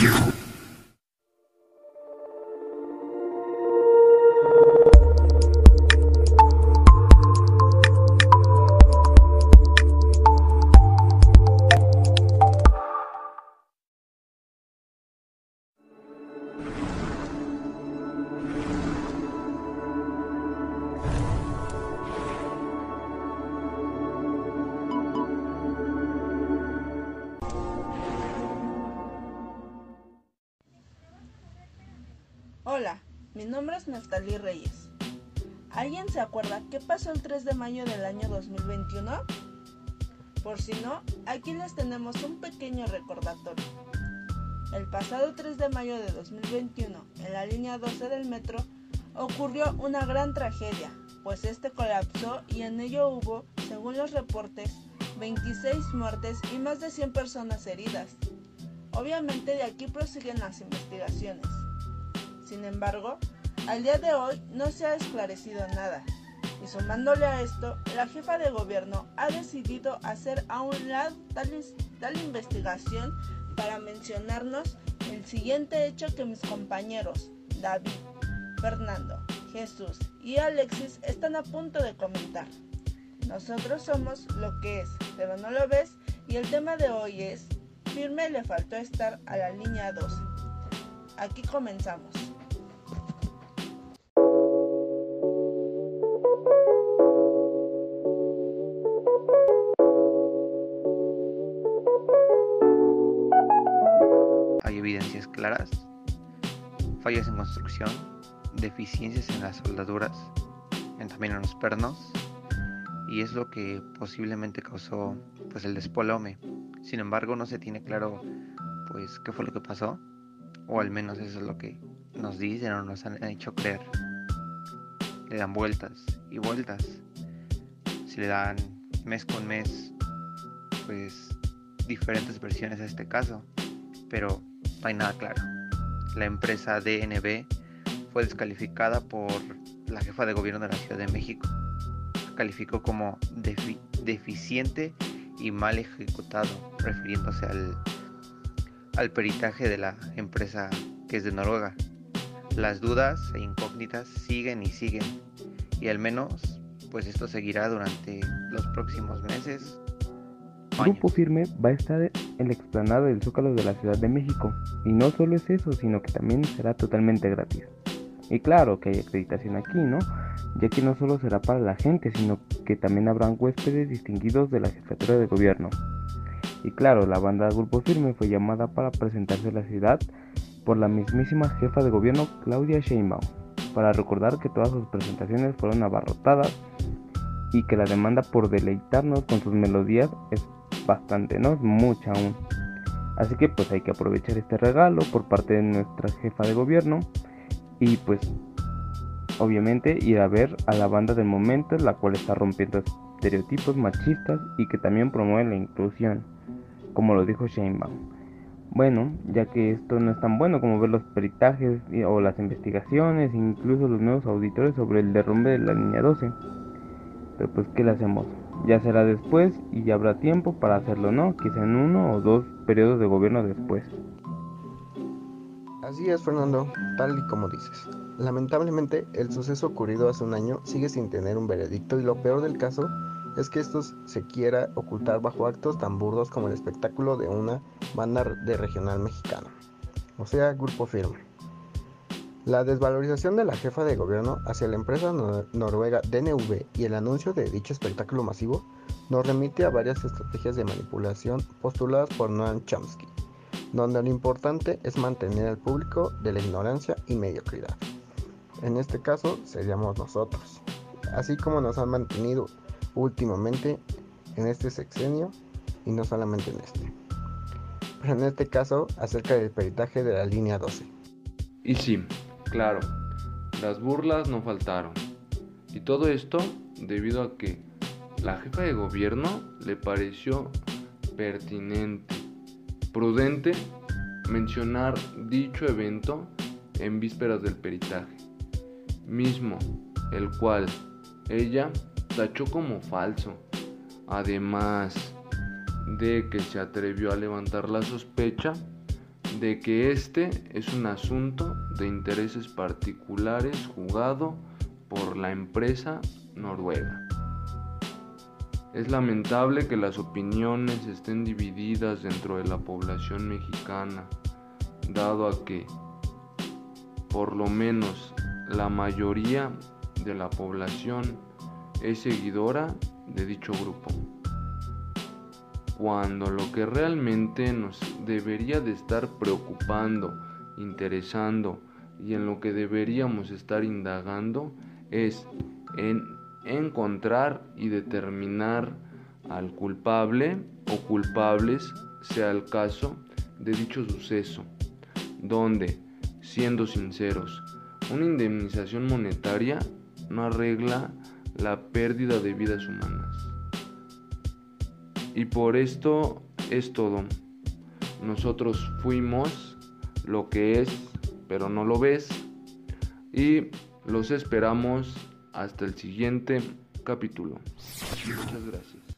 you. Hola, mi nombre es Neftalí Reyes. ¿Alguien se acuerda qué pasó el 3 de mayo del año 2021? Por si no, aquí les tenemos un pequeño recordatorio. El pasado 3 de mayo de 2021, en la línea 12 del metro, ocurrió una gran tragedia, pues este colapsó y en ello hubo, según los reportes, 26 muertes y más de 100 personas heridas. Obviamente de aquí prosiguen las investigaciones. Sin embargo, al día de hoy no se ha esclarecido nada. Y sumándole a esto, la jefa de gobierno ha decidido hacer a un lado tal, investigación para mencionarnos el siguiente hecho que mis compañeros, David, Fernando, Jesús y Alexis están a punto de comentar. Nosotros somos lo que es, pero no lo ves, y el tema de hoy es, firme le faltó estar a la línea 12. Aquí comenzamos. Fallas en construcción, deficiencias en las soldaduras, en también en los pernos, y es lo que posiblemente causó pues el despolome. Sin embargo, no se tiene claro pues qué fue lo que pasó, o al menos eso es lo que nos dicen o nos han hecho creer. Le dan vueltas y vueltas. Si le dan mes con mes, pues diferentes versiones a este caso, pero hay nada claro. La empresa DNB fue descalificada por la jefa de gobierno de la Ciudad de México. calificó como deficiente y mal ejecutado, refiriéndose al, al peritaje de la empresa que es de Noruega. Las dudas e incógnitas siguen y siguen, y al menos pues esto seguirá durante los próximos meses Grupo Firme va a estar en la explanada del Zócalo de la Ciudad de México. Y no solo es eso, sino que también será totalmente gratis. Y claro que hay acreditación aquí, ¿no? Ya que no solo será para la gente, sino que también habrán huéspedes distinguidos de la jefatura de gobierno. Y claro, la banda Grupo Firme fue llamada para presentarse a la ciudad por la mismísima jefa de gobierno Claudia Sheinbaum, para recordar que todas sus presentaciones fueron abarrotadas y que la demanda por deleitarnos con sus melodías es bastante, ¿no? Mucha aún. Así que pues hay que aprovechar este regalo por parte de nuestra jefa de gobierno y pues obviamente ir a ver a la banda del momento, la cual está rompiendo estereotipos machistas y que también promueve la inclusión, como lo dijo Sheinbaum. Bueno, ya que esto no es tan bueno como ver los peritajes o las investigaciones, incluso los nuevos auditores sobre el derrumbe de la línea 12. Pero pues, ¿qué le hacemos? Ya será después y ya habrá tiempo para hacerlo, ¿no? Quizá en uno o dos periodos de gobierno después. Así es, Fernando, tal y como dices. Lamentablemente, el suceso ocurrido hace un año sigue sin tener un veredicto y lo peor del caso es que esto se quiera ocultar bajo actos tan burdos como el espectáculo de una banda de regional mexicano, o sea, grupo firme. La desvalorización de la jefa de gobierno hacia la empresa noruega DNV y el anuncio de dicho espectáculo masivo nos remite a varias estrategias de manipulación postuladas por Noam Chomsky, donde lo importante es mantener al público de la ignorancia y mediocridad. En este caso seríamos nosotros, así como nos han mantenido últimamente en este sexenio y no solamente en este. Pero en este caso acerca del peritaje de la línea 12. Y sí, Claro, las burlas no faltaron. Y todo esto debido a que la jefa de gobierno le pareció pertinente, prudente mencionar dicho evento en vísperas del peritaje, mismo el cual ella tachó como falso, además de que se atrevió a levantar la sospecha de que este es un asunto de intereses particulares jugado por la empresa noruega. Es lamentable que las opiniones estén divididas dentro de la población mexicana, dado a que por lo menos la mayoría de la población es seguidora de dicho grupo. Cuando lo que realmente nos debería de estar preocupando, interesando y en lo que deberíamos estar indagando es en encontrar y determinar al culpable o culpables, sea el caso, de dicho suceso, donde, siendo sinceros, una indemnización monetaria no arregla la pérdida de vidas humanas. Y por esto es todo. Nosotros fuimos lo que es, pero no lo ves. Y los esperamos hasta el siguiente capítulo. Muchas gracias.